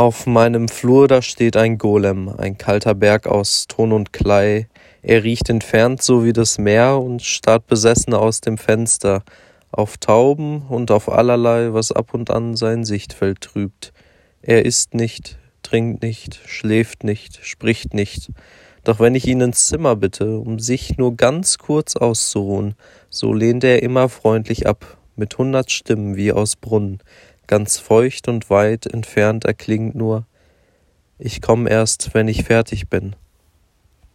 Auf meinem Flur, da steht ein Golem, ein kalter Berg aus Ton und Klei. Er riecht entfernt so wie das Meer und starrt besessen aus dem Fenster auf Tauben und auf allerlei, was ab und an sein Sichtfeld trübt. Er isst nicht, trinkt nicht, schläft nicht, spricht nicht. Doch wenn ich ihn ins Zimmer bitte, um sich nur ganz kurz auszuruhen, so lehnt er immer freundlich ab, mit hundert Stimmen wie aus Brunnen, ganz feucht und weit entfernt erklingt nur Ich komm erst, wenn ich fertig bin.